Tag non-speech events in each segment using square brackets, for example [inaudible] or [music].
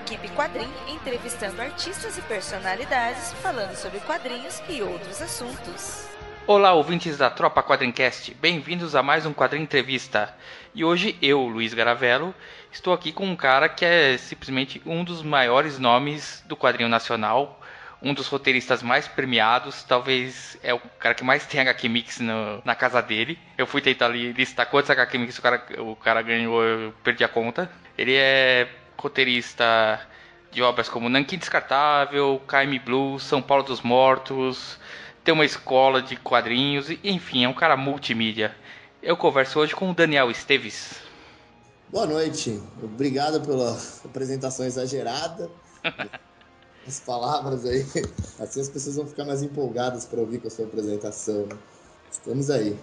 equipe Quadrim entrevistando artistas e personalidades falando sobre quadrinhos e outros assuntos. Olá, ouvintes da Tropa Quadrincast, bem-vindos a mais um Quadrinho Entrevista. E hoje eu, Luiz Garavello, estou aqui com um cara que é simplesmente um dos maiores nomes do quadrinho nacional, um dos roteiristas mais premiados, talvez é o cara que mais tem HQ Mix no, na casa dele. Eu fui tentar listar quantos HQ Mix o cara, o cara ganhou, eu perdi a conta. Ele é roteirista de obras como Nankin Descartável, Caime Blue, São Paulo dos Mortos, tem uma escola de quadrinhos, enfim, é um cara multimídia. Eu converso hoje com o Daniel Esteves. Boa noite, obrigado pela apresentação exagerada. [laughs] As palavras aí, assim as pessoas vão ficar mais empolgadas para ouvir com a sua apresentação. Estamos aí.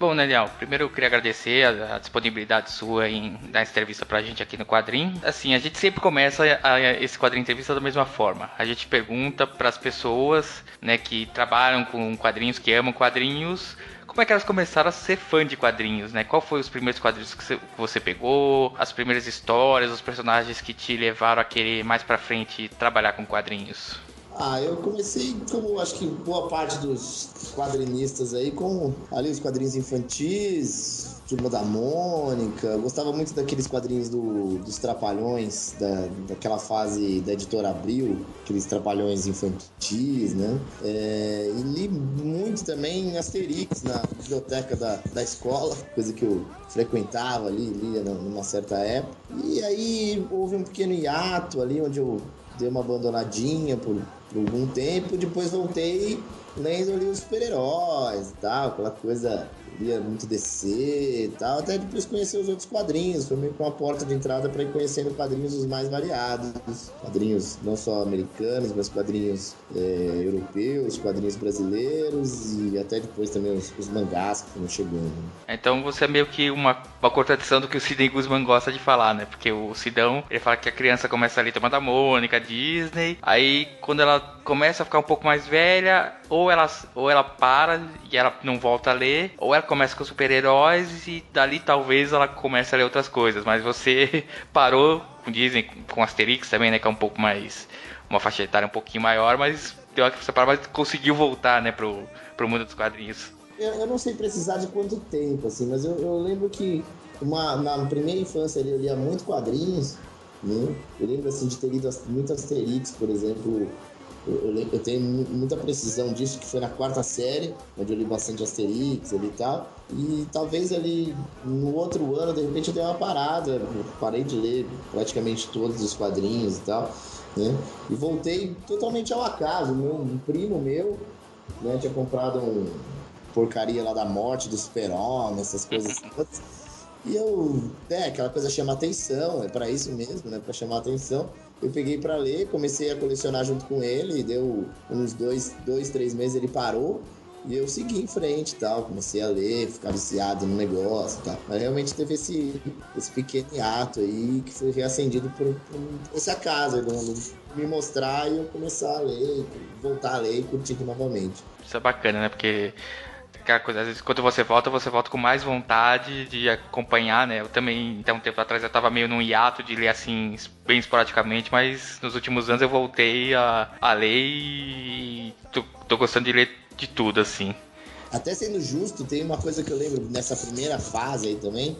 Bom, Daniel, primeiro eu queria agradecer a, a, disponibilidade sua em dar essa entrevista pra gente aqui no quadrinho. Assim, a gente sempre começa a, a, esse quadrinho entrevista da mesma forma. A gente pergunta para as pessoas, né, que trabalham com quadrinhos, que amam quadrinhos, como é que elas começaram a ser fã de quadrinhos, né? Qual foi os primeiros quadrinhos que você, pegou, as primeiras histórias, os personagens que te levaram a querer mais para frente trabalhar com quadrinhos? Ah, eu comecei, como acho que boa parte dos quadrinistas aí, com ali os quadrinhos infantis, Turma da Mônica. Gostava muito daqueles quadrinhos do, dos Trapalhões, da, daquela fase da editora Abril, aqueles Trapalhões infantis, né? É, e li muito também Asterix na biblioteca da, da escola, coisa que eu frequentava ali, lia numa certa época. E aí houve um pequeno hiato ali, onde eu dei uma abandonadinha por algum tempo, depois voltei lendo ali os super-heróis e tal, aquela coisa lia muito DC e tal, até depois conhecer os outros quadrinhos, foi meio que uma porta de entrada para ir conhecendo quadrinhos os mais variados, quadrinhos não só americanos, mas quadrinhos é, europeus, quadrinhos brasileiros e até depois também os, os mangás que foram chegando. Então você é meio que uma, uma contradição do que o Sidney Guzman gosta de falar, né? Porque o Sidão, ele fala que a criança começa ali tomando a Mônica, Disney, aí quando ela começa a ficar um pouco mais velha, ou ela, ou ela para e ela não volta a ler, ou ela começa com super-heróis e dali talvez ela comece a ler outras coisas. Mas você [laughs] parou, dizem, com Asterix também, né? Que é um pouco mais. Uma faixa etária um pouquinho maior, mas deu que você parou, mas conseguiu voltar, né, pro, pro mundo dos quadrinhos. Eu, eu não sei precisar de quanto tempo, assim, mas eu, eu lembro que uma, na primeira infância eu lia muito quadrinhos, né? Eu lembro assim de ter lido muito Asterix, por exemplo, eu, eu, tenho muita precisão disso, que foi na quarta série, onde eu li bastante Asterix ali e tal. E talvez ali no outro ano, de repente, eu dei uma parada, eu parei de ler praticamente todos os quadrinhos e tal. Né? E voltei totalmente ao acaso. Meu, um primo meu né, tinha comprado um porcaria lá da morte do super-homem, essas coisas [laughs] todas. E eu, é, aquela coisa chama atenção, é para isso mesmo, né? Para chamar atenção. Eu peguei para ler, comecei a colecionar junto com ele, deu uns dois, dois, três meses ele parou. E eu segui em frente e tal, comecei a ler, ficar viciado no negócio e tal. Mas realmente teve esse, esse pequeno ato aí que foi reacendido por, por esse acaso, do, me mostrar e eu começar a ler, voltar a ler e curtir novamente. Isso é bacana, né? Porque aquela às vezes quando você volta, você volta com mais vontade de acompanhar, né? Eu também, então, um tempo atrás eu tava meio num hiato de ler assim, bem esporadicamente, mas nos últimos anos eu voltei a, a ler e tô, tô gostando de ler de tudo, assim. Até sendo justo, tem uma coisa que eu lembro nessa primeira fase aí também,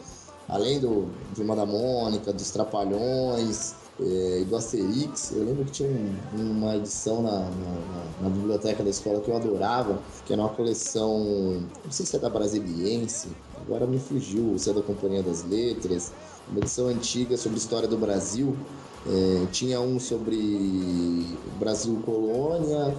além do uma da Mônica, dos Trapalhões, é, do Asterix. Eu lembro que tinha um, uma edição na, na, na, biblioteca da escola que eu adorava, que era uma coleção, não sei se é da Brasiliense, agora me fugiu, se é da Companhia das Letras, uma edição antiga sobre história do Brasil. É, tinha um sobre Brasil Colônia,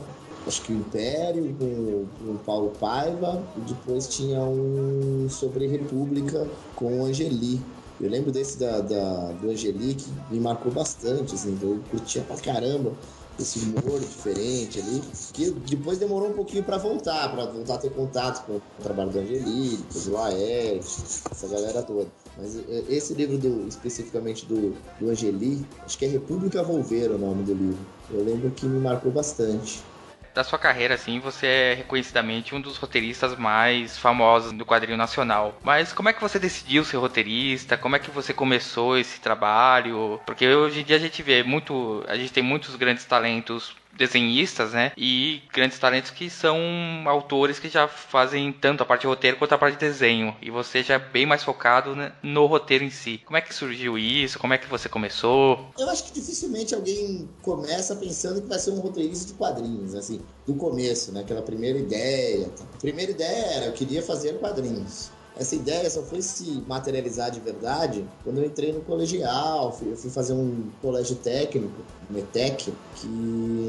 acho que o Império, com, com Paulo Paiva, e depois tinha um sobre República com Angeli. Eu lembro desse da, da do Angelique, me marcou bastante, assim, eu curtia pra caramba esse humor diferente ali, que depois demorou um pouquinho para voltar, para voltar a ter contato com o trabalho do Angelique, do Laerte, essa galera toda. Mas é, esse livro do, especificamente do, do Angeli, acho que é República Volver o nome do livro. Eu lembro que me marcou bastante da sua carreira, assim, você é reconhecidamente um dos roteiristas mais famosos do quadrinho nacional. Mas como é que você decidiu ser roteirista? Como é que você começou esse trabalho? Porque hoje em dia a gente vê muito, a gente tem muitos grandes talentos desenhistas, né? E grandes talentos que são autores que já fazem tanto a parte de roteiro quanto a parte de desenho. E você já é bem mais focado né, no roteiro em si. Como é que surgiu isso? Como é que você começou? Eu acho que dificilmente alguém começa pensando que vai ser um roteirista de quadrinhos, assim, do começo, né? Aquela primeira ideia. A primeira ideia era, eu queria fazer quadrinhos. Essa ideia só foi se materializar de verdade quando eu entrei no colegial, eu fui fazer um colégio técnico, METEC, que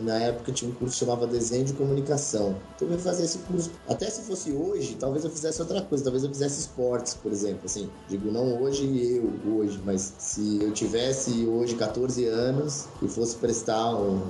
na época tinha um curso que chamava Desenho de Comunicação. Então eu fui fazer esse curso. Até se fosse hoje, talvez eu fizesse outra coisa, talvez eu fizesse esportes, por exemplo. Assim, digo, não hoje eu, hoje, mas se eu tivesse hoje 14 anos e fosse prestar um,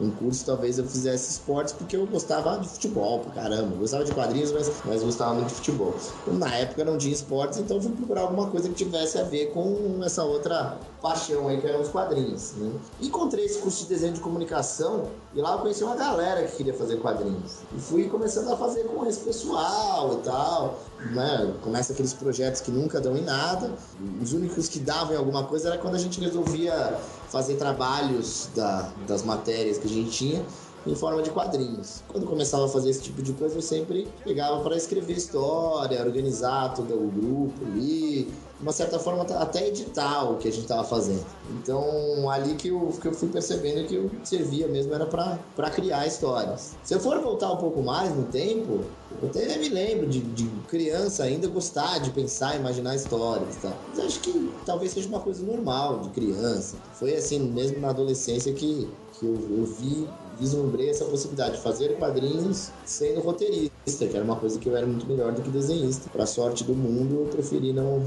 um curso, talvez eu fizesse esportes, porque eu gostava de futebol, pra caramba. Eu gostava de quadrinhos, mas, mas gostava muito de futebol. Na época não tinha esportes, então fui procurar alguma coisa que tivesse a ver com essa outra paixão aí, que eram os quadrinhos. Né? Encontrei esse curso de desenho de comunicação e lá eu conheci uma galera que queria fazer quadrinhos. E fui começando a fazer com esse pessoal e tal. Né? Começa aqueles projetos que nunca dão em nada. Os únicos que davam em alguma coisa era quando a gente resolvia fazer trabalhos da, das matérias que a gente tinha em forma de quadrinhos. Quando começava a fazer esse tipo de coisa, eu sempre pegava para escrever história, organizar todo o grupo ali, uma certa forma até editar o que a gente estava fazendo. Então, ali que eu, que eu fui percebendo que eu servia mesmo era para criar histórias. Se eu for voltar um pouco mais no tempo, eu até me lembro de, de criança ainda gostar de pensar, imaginar histórias, tá? Mas acho que talvez seja uma coisa normal de criança. Foi assim, mesmo na adolescência que, que eu, eu vi vislumbrei essa possibilidade de fazer quadrinhos sendo roteirista, que era uma coisa que eu era muito melhor do que desenhista. Para sorte do mundo, eu preferi não,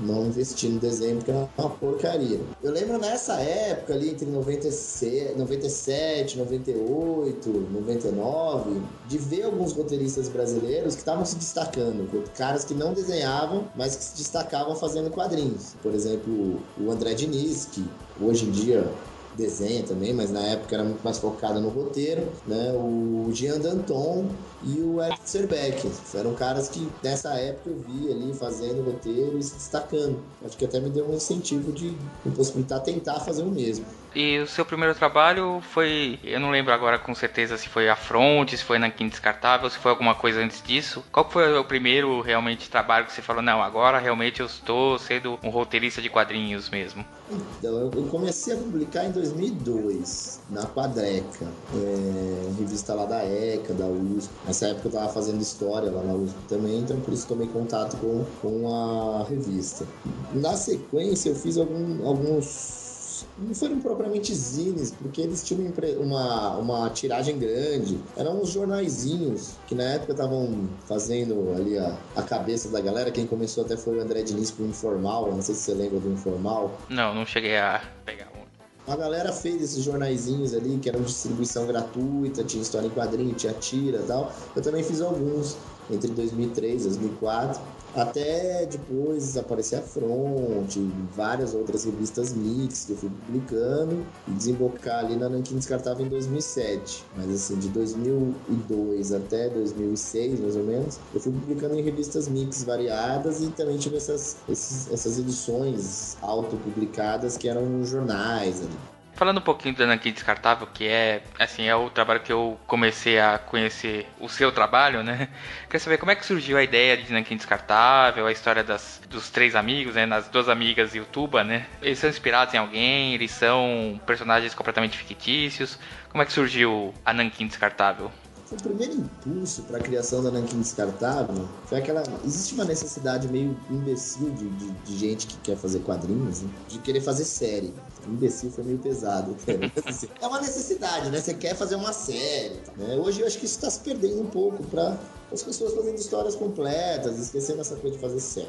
não investir no desenho porque era uma porcaria. Eu lembro nessa época ali entre 97, 97 98, 99, de ver alguns roteiristas brasileiros que estavam se destacando, caras que não desenhavam, mas que se destacavam fazendo quadrinhos. Por exemplo, o André Diniz, que hoje em dia desenha também, mas na época era muito mais focada no roteiro, né? O Jean Danton e o Ed Serbeck. Eram caras que nessa época eu vi ali fazendo roteiro e se destacando. Acho que até me deu um incentivo de me possibilitar tentar fazer o mesmo. E o seu primeiro trabalho foi, eu não lembro agora com certeza se foi a Fronte, se foi na Quinta Descartável, se foi alguma coisa antes disso. Qual foi o primeiro realmente trabalho que você falou, não, agora realmente eu estou sendo um roteirista de quadrinhos mesmo? Então, eu comecei a publicar em 2002, na Quadreca, é, revista lá da ECA, da USP. Nessa época eu estava fazendo história lá na USP também, então por isso tomei contato com, com a revista. Na sequência eu fiz algum, alguns não foram propriamente zines, porque eles tinham uma, uma tiragem grande. Eram uns jornaizinhos que na época estavam fazendo ali a, a cabeça da galera. Quem começou até foi o André Diniz com o Informal. Não sei se você lembra do Informal. Não, não cheguei a pegar um. A galera fez esses jornaizinhos ali que eram distribuição gratuita, tinha história em quadrinho, tinha tira e tal. Eu também fiz alguns entre 2003 e 2004. Até depois aparecer a Front, várias outras revistas mix que eu fui publicando e desembocar ali na Nankin Descartável em 2007. Mas assim, de 2002 até 2006, mais ou menos, eu fui publicando em revistas mix variadas e também tive essas, esses, essas edições autopublicadas que eram jornais ali. Falando um pouquinho do Nankin Descartável, que é, assim, é o trabalho que eu comecei a conhecer o seu trabalho, né? [laughs] Queria saber como é que surgiu a ideia de Nankin Descartável, a história das, dos três amigos, né? Nas duas amigas e o Tuba, né? Eles são inspirados em alguém? Eles são personagens completamente fictícios? Como é que surgiu a Nankin Descartável? O primeiro impulso para a criação da Nankin Descartável foi aquela. Existe uma necessidade meio imbecil de, de, de gente que quer fazer quadrinhos, né? de querer fazer série. Imbecil foi meio pesado. [laughs] é uma necessidade, né? Você quer fazer uma série. Né? Hoje eu acho que isso está se perdendo um pouco para as pessoas fazendo histórias completas, esquecendo essa coisa de fazer série.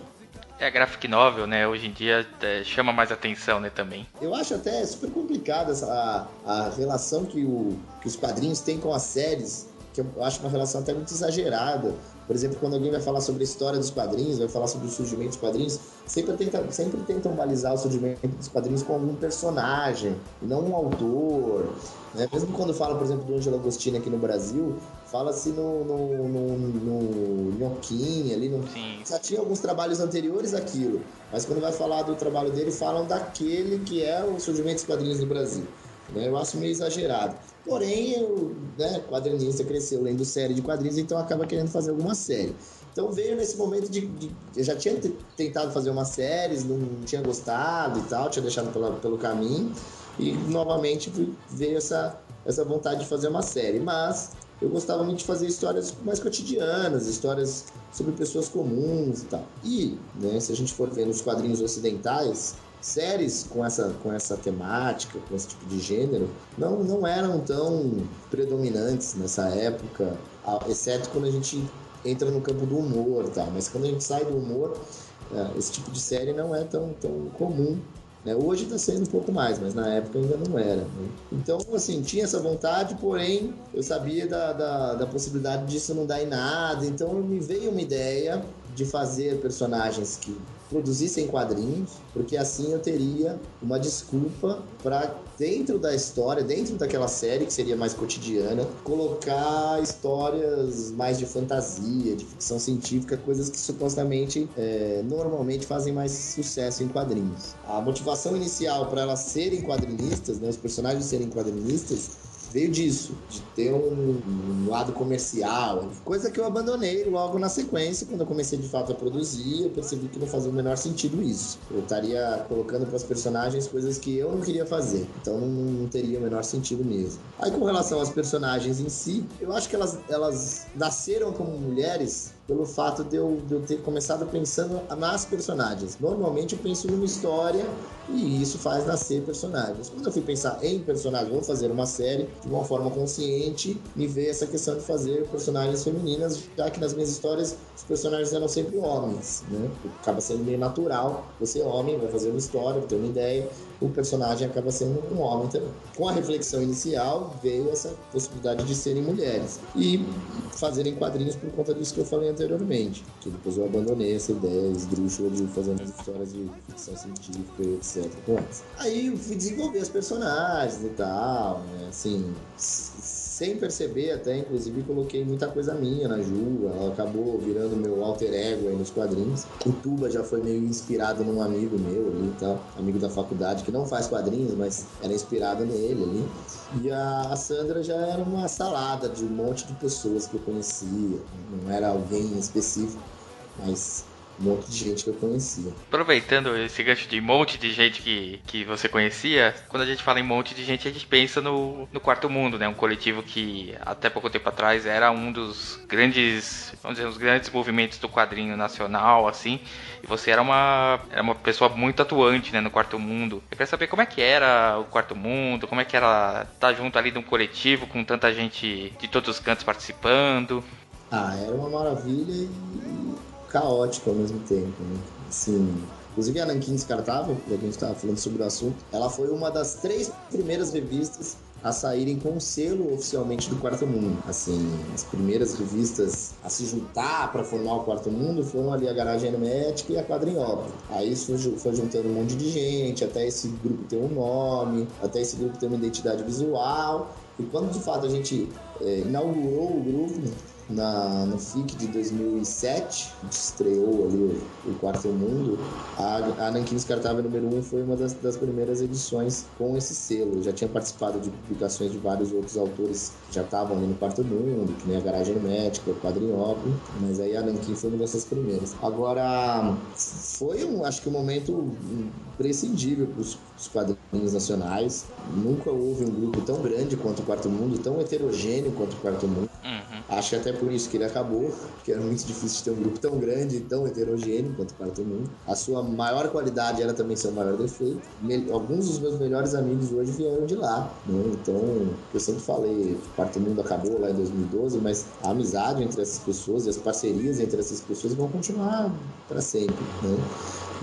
É a graphic novel, né? Hoje em dia é, chama mais atenção, né, também. Eu acho até super complicada a, a relação que, o, que os quadrinhos têm com as séries, que eu acho uma relação até muito exagerada. Por exemplo, quando alguém vai falar sobre a história dos quadrinhos, vai falar sobre o surgimento dos quadrinhos, sempre, tenta, sempre tentam balizar o surgimento dos quadrinhos com algum personagem, não um autor. Né? Mesmo quando fala, por exemplo, do Angelo Agostini aqui no Brasil, fala-se no, no, no, no Nhoquim, ali no... Já tinha alguns trabalhos anteriores àquilo, mas quando vai falar do trabalho dele, falam daquele que é o surgimento dos quadrinhos no Brasil. Né? Eu acho meio exagerado. Porém, o né, quadrinista cresceu lendo série de quadrinhos, então acaba querendo fazer alguma série. Então veio nesse momento de, de, Eu já tinha tentado fazer uma série, não tinha gostado e tal, tinha deixado pela, pelo caminho. E novamente veio essa, essa vontade de fazer uma série. Mas eu gostava muito de fazer histórias mais cotidianas, histórias sobre pessoas comuns e tal. E, né, se a gente for ver nos quadrinhos ocidentais, séries com essa, com essa temática, com esse tipo de gênero, não, não eram tão predominantes nessa época, exceto quando a gente entra no campo do humor tal. Mas quando a gente sai do humor, é, esse tipo de série não é tão, tão comum. Né? Hoje está sendo um pouco mais, mas na época ainda não era. Né? Então, assim, tinha essa vontade, porém eu sabia da, da, da possibilidade disso não dar em nada. Então me veio uma ideia de fazer personagens que produzissem quadrinhos, porque assim eu teria uma desculpa para dentro da história, dentro daquela série que seria mais cotidiana, colocar histórias mais de fantasia, de ficção científica, coisas que supostamente é, normalmente fazem mais sucesso em quadrinhos. A motivação inicial para elas serem quadrinistas, né, os personagens serem quadrinistas, veio disso, de ter um, um, lado comercial, coisa que eu abandonei logo na sequência, quando eu comecei de fato a produzir, eu percebi que não fazia o menor sentido isso. Eu estaria colocando para os personagens coisas que eu não queria fazer, então não, não, teria o menor sentido mesmo. Aí com relação às personagens em si, eu acho que elas, elas nasceram como mulheres pelo fato de eu, de eu ter começado pensando nas personagens. Normalmente eu penso numa história e isso faz nascer personagens. Quando eu fui pensar em personagens, vou fazer uma série de uma forma consciente, me veio essa questão de fazer personagens femininas, já que nas minhas histórias os personagens eram sempre homens, né? Acaba sendo meio natural, você é homem, vai fazer uma história, ter uma ideia, o personagem acaba sendo um homem também. Com a reflexão inicial, veio essa possibilidade de serem mulheres e fazerem quadrinhos por conta disso que eu falei anteriormente. Que depois eu abandonei essa ideia esdrúxula de fazer umas histórias de ficção científica e etc. Aí eu fui desenvolver as personagens e tal, né? Assim, sem perceber até, inclusive, coloquei muita coisa minha na Ju, ela acabou virando meu alter ego aí nos quadrinhos. O Tuba já foi meio inspirado num amigo meu ali e tal, amigo da faculdade, que não faz quadrinhos, mas era inspirado nele ali. E a, Sandra já era uma salada de um monte de pessoas que eu conhecia, não era alguém específico, mas um monte de gente que eu conhecia. Aproveitando esse gancho de monte de gente que, que você conhecia, quando a gente fala em monte de gente, a gente pensa no, no Quarto Mundo, né? Um coletivo que até pouco tempo atrás era um dos grandes, vamos dizer, os grandes movimentos do quadrinho nacional, assim. E você era uma, era uma pessoa muito atuante, né, no Quarto Mundo. Eu quero saber como é que era o Quarto Mundo, como é que era estar junto ali de um coletivo com tanta gente de todos os cantos participando. Ah, era uma maravilha e caótico ao mesmo tempo, né? Assim, inclusive a Nankin Descartável, que a gente estava falando sobre o assunto, ela foi uma das três primeiras revistas a saírem com o selo oficialmente do Quarto Mundo. Assim, as primeiras revistas a se juntar para formar o Quarto Mundo foram ali a Garagem Hermética e a Quadrinhópolis. Aí foi juntando um monte de gente, até esse grupo ter um nome, até esse grupo ter uma identidade visual. E quando de fato a gente é, inaugurou o grupo, na, no FIC de 2007, estreou ali o, o Quarto Mundo, a, a Nankin Descartável número 1 foi uma das, das primeiras edições com esse selo. Eu já tinha participado de publicações de vários outros autores que já estavam ali no Quarto Mundo, que nem a Garagem Médica, o Quadrinhópolis, mas aí a Nankin foi uma dessas primeiras. Agora, foi um, acho que um momento imprescindível para os quadrinhos nacionais. Nunca houve um grupo tão grande quanto o Quarto Mundo, tão heterogêneo quanto o Quarto Mundo. Uhum. Acho até por isso que ele acabou, porque era muito difícil ter um grupo tão grande e tão heterogêneo quanto o Quarto Mundo. A sua maior qualidade era também seu maior defeito. Alguns dos meus melhores amigos hoje vieram de lá, né? Então, eu sempre falei, o Quarto Mundo acabou lá em 2012, mas a amizade entre essas pessoas e as parcerias entre essas pessoas vão continuar para sempre, né?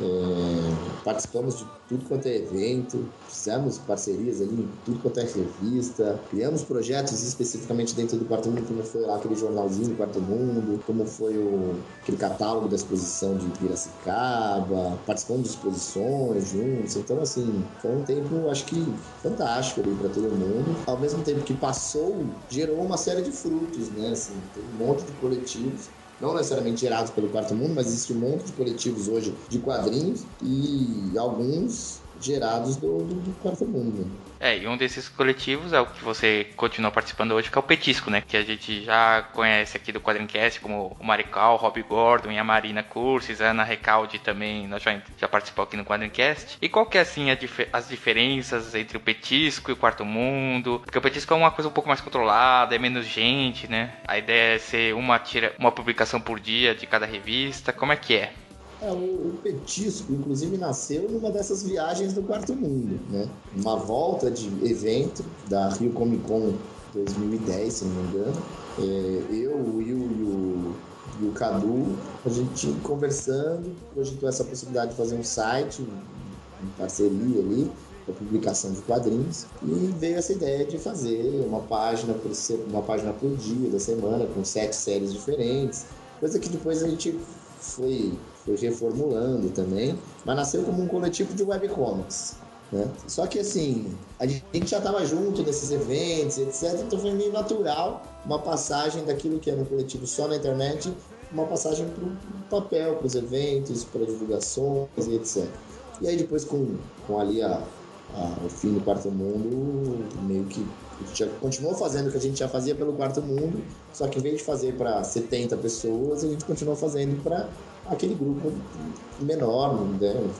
É, participamos de tudo quanto é evento, fizemos parcerias ali em tudo quanto é revista, criamos projetos especificamente dentro do Quarto Mundo, como foi lá aquele jornalzinho do Quarto Mundo, como foi o, aquele catálogo da exposição de Piracicaba, participamos de exposições juntos. Então, assim, foi um tempo, acho que fantástico ali para todo mundo. Ao mesmo tempo que passou, gerou uma série de frutos, né? Assim, tem um monte de coletivos não necessariamente gerados pelo quarto mundo, mas existe um monte de coletivos hoje de quadrinhos e alguns gerados do, do, quarto mundo. É, e um desses coletivos é o que você continua participando hoje, que é o Petisco, né? Que a gente já conhece aqui do Quadrincast, como o Marical, Rob Gordon e a Marina Curses, a Ana Recalde também, nós já, já participou aqui no Quadrincast. E qual que é, assim, dif as diferenças entre o Petisco e o Quarto Mundo? Porque o Petisco é uma coisa um pouco mais controlada, é menos gente, né? A ideia é ser uma, tira, uma publicação por dia de cada revista, como é que é? É, o, o, Petisco, inclusive, nasceu numa dessas viagens do Quarto Mundo, né? Uma volta de evento da Rio Comic Con 2010, se não me engano. É, eu, o Will e o, e o Cadu, a gente conversando, cogitou essa possibilidade de fazer um site em parceria ali, para publicação de quadrinhos e veio essa ideia de fazer uma página por uma página por dia da semana com sete séries diferentes coisa que depois a gente foi foi reformulando também, mas nasceu como um coletivo de webcomics. Né? Só que assim, a gente já estava junto nesses eventos, etc. Então foi meio natural uma passagem daquilo que era um coletivo só na internet, uma passagem para o papel, para os eventos, para divulgações e etc. E aí depois com, com ali a, a, o fim do quarto mundo, meio que a já continuou fazendo o que a gente já fazia pelo quarto mundo, só que em vez de fazer para 70 pessoas, a gente continuou fazendo para aquele grupo menor, né,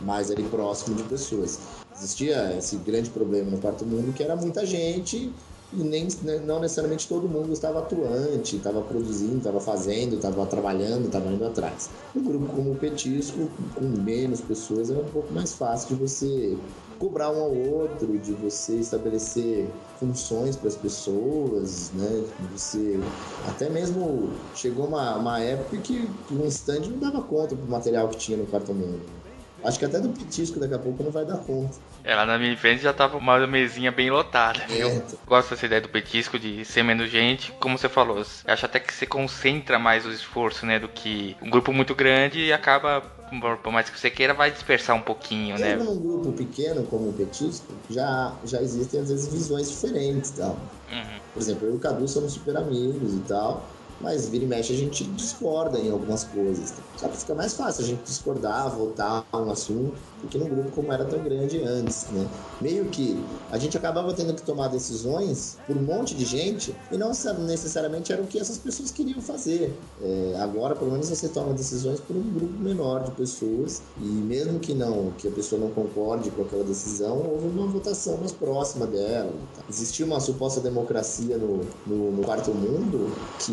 mais ali próximo de pessoas. Existia esse grande problema no quarto mundo que era muita gente e nem, né, não necessariamente todo mundo estava atuante, estava produzindo, estava fazendo, estava trabalhando, estava indo atrás. Um grupo como o Petisco, com menos pessoas, era um pouco mais fácil de você cobrar um ao outro, de você estabelecer funções para as pessoas, né? Você até mesmo chegou uma, uma época que um stand não dava conta do material que tinha no quarto mundo. Acho que até do petisco daqui a pouco não vai dar conta. É, lá na minha frente já tava uma mesinha bem lotada. É. Eu gosto dessa ideia do petisco de ser menos gente. Como você falou, acho até que você concentra mais o esforço, né? Do que um grupo muito grande e acaba por mais que você queira, vai dispersar um pouquinho, Mesmo né? num grupo pequeno como o Petisco, já, já existem às vezes visões diferentes tal. Uhum. Por exemplo, eu e o Cadu somos super amigos e tal mas vira e mexe a gente discorda em algumas coisas. Só que fica mais fácil a gente discordar, voltar a um assunto, porque num grupo como era tão grande antes, né? Meio que a gente acabava tendo que tomar decisões por um monte de gente e não necessariamente era o que essas pessoas queriam fazer. É, agora, pelo menos, você toma decisões por um grupo menor de pessoas e mesmo que não, que a pessoa não concorde com aquela decisão, houve uma votação mais próxima dela. Tá? Existia uma suposta democracia no, no, no quarto mundo que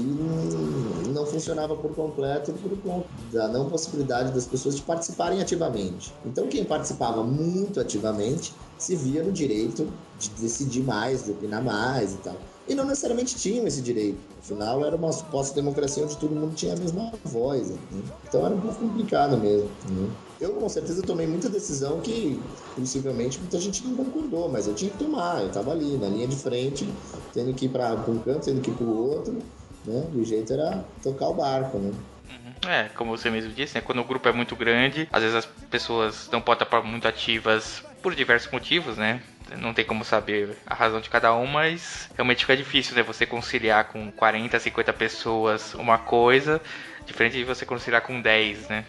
não funcionava por completo por conta da não possibilidade das pessoas de participarem ativamente. Então, quem participava muito ativamente se via no direito de decidir mais, de opinar mais e tal. E não necessariamente tinham esse direito. Afinal, era uma suposta democracia onde todo mundo tinha a mesma voz. Né? Então era um pouco complicado mesmo. Né? Eu, com certeza, tomei muita decisão que possivelmente muita gente não concordou, mas eu tinha que tomar. Eu estava ali, na linha de frente, tendo que ir para um canto, tendo que ir para o outro né? E o jeito era tocar o barco, né? Uhum. É, como você mesmo disse, né? quando o grupo é muito grande, às vezes as pessoas não podem estar muito ativas por diversos motivos, né? Não tem como saber a razão de cada um, mas realmente fica difícil, né? Você conciliar com 40, 50 pessoas uma coisa, diferente de você conciliar com 10, né?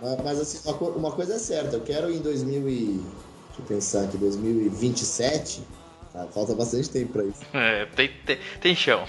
Mas, mas assim, uma, uma coisa é certa, eu quero em 2000 e... Deixa eu pensar aqui, 2027 Tá, falta bastante tempo para isso. É, tem, tem, tem chão.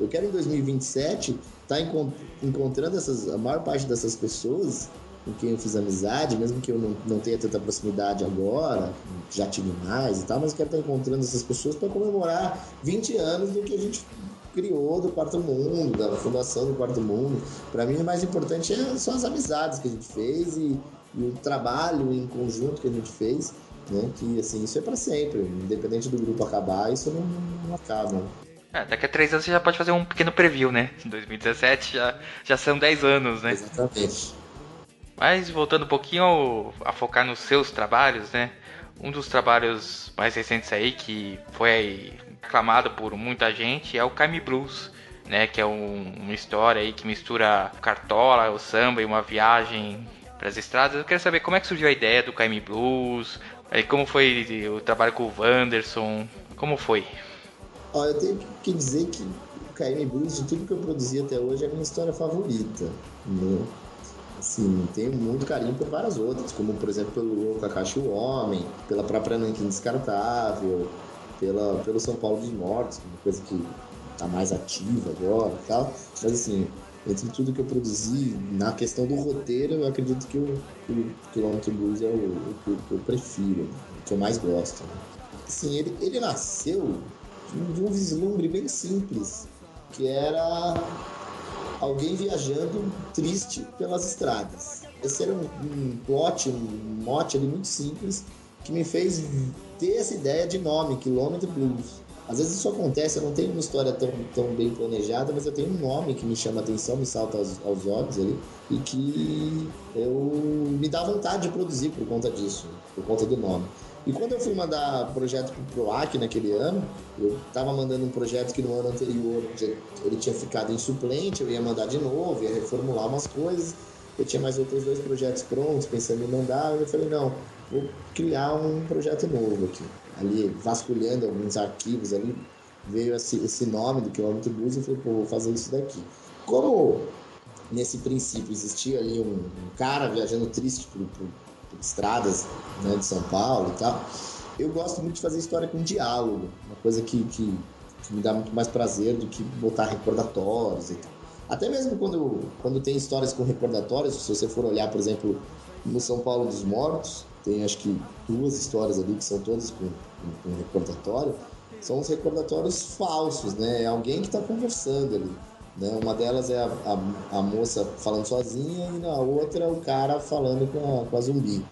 Eu quero em 2027 estar tá encont encontrando essas, a maior parte dessas pessoas com quem eu fiz amizade, mesmo que eu não, não tenha tanta proximidade agora, já tive mais e tal, mas eu quero estar tá encontrando essas pessoas para comemorar 20 anos do que a gente criou do Quarto Mundo, da fundação do Quarto Mundo. Para mim, o mais importante é, são as amizades que a gente fez e, e o trabalho em conjunto que a gente fez. Né? Que assim, isso é para sempre. Independente do grupo acabar, isso não, não acaba. É, daqui a três anos você já pode fazer um pequeno preview, né? Em 2017 já, já são 10 anos, né? Exatamente. Mas voltando um pouquinho ao, a focar nos seus trabalhos, né? Um dos trabalhos mais recentes aí que foi aclamado por muita gente é o Caime Blues, né? Que é um, uma história aí que mistura cartola, o samba e uma viagem para as estradas. Eu quero saber como é que surgiu a ideia do Caime Blues, aí como foi o trabalho com o Wanderson, como foi? Ó, eu tenho que dizer que o Caime Blues, de tudo que eu produzi até hoje, é a minha história favorita. Né? Assim, tenho muito carinho por várias outras, como por exemplo pelo Kakashi o Homem, pela própria Nankin Descartável, pela, pelo São Paulo dos Mortos, uma coisa que tá mais ativa agora e tal. Mas assim, entre tudo que eu produzi, na questão do roteiro, eu acredito que o, o Blues é o, o, o, que eu prefiro, o que eu mais gosto. Assim, ele, ele nasceu de um vislumbre bem simples, que era alguém viajando triste pelas estradas. Esse era um, um plot, um mote ali muito simples que me fez ter essa ideia de nome, Quilômetro Blues. Às vezes isso acontece, eu não tenho uma história tão, tão bem planejada, mas eu tenho um nome que me chama atenção, me salta aos, aos olhos ali, e que eu me dá vontade de produzir por conta disso, por conta do nome. E quando eu fui mandar projeto pro PROAC naquele ano, eu estava mandando um projeto que no ano anterior ele tinha ficado em suplente, eu ia mandar de novo, ia reformular umas coisas. Eu tinha mais outros dois projetos prontos, pensando em mandar, eu falei, não, vou criar um projeto novo aqui. Ali, vasculhando alguns arquivos ali, veio esse, esse nome do Quilômetro Blues e falei, pô, vou fazer isso daqui. Como nesse princípio existia ali um, um cara viajando triste por, por estradas né, de São Paulo e tal. Eu gosto muito de fazer história com diálogo, uma coisa que, que, que me dá muito mais prazer do que botar recordatórios e tal. Até mesmo quando, quando tem histórias com recordatórios, se você for olhar, por exemplo, no São Paulo dos Mortos, tem acho que duas histórias ali que são todas com, com, com recordatório, são os recordatórios falsos, né? É alguém que está conversando ali. Né? Uma delas é a, a, a, moça falando sozinha e na outra o cara falando com a, com a zumbi.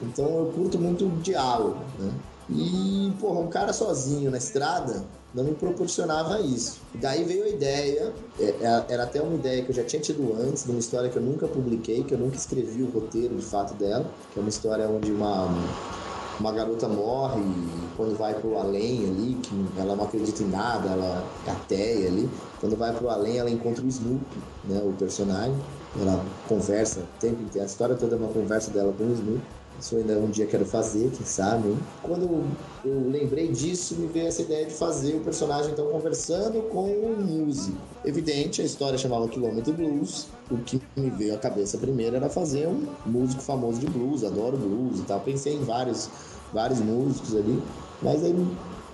Então eu curto muito o diálogo. Né? E, porra, um cara sozinho na estrada não me proporcionava isso. Daí veio a ideia, é, é, era até uma ideia que eu já tinha tido antes, de uma história que eu nunca publiquei, que eu nunca escrevi o roteiro de fato dela, que é uma história onde uma uma garota morre e quando vai pro além ali, que ela não acredita em nada, ela é ateia ali, quando vai pro além ela encontra o Snoopy, né, o personagem, ela conversa o tempo inteiro, a história toda é uma conversa dela com o Snoopy, isso ainda um dia quero fazer, quem sabe, hein? Quando eu lembrei disso, me veio essa ideia de fazer o personagem então conversando com um músico. Evidente, a história chamava Quilômetro Blues. O que me veio à cabeça primeiro era fazer um músico famoso de blues, adoro blues e tal. Pensei em vários, vários músicos ali, mas aí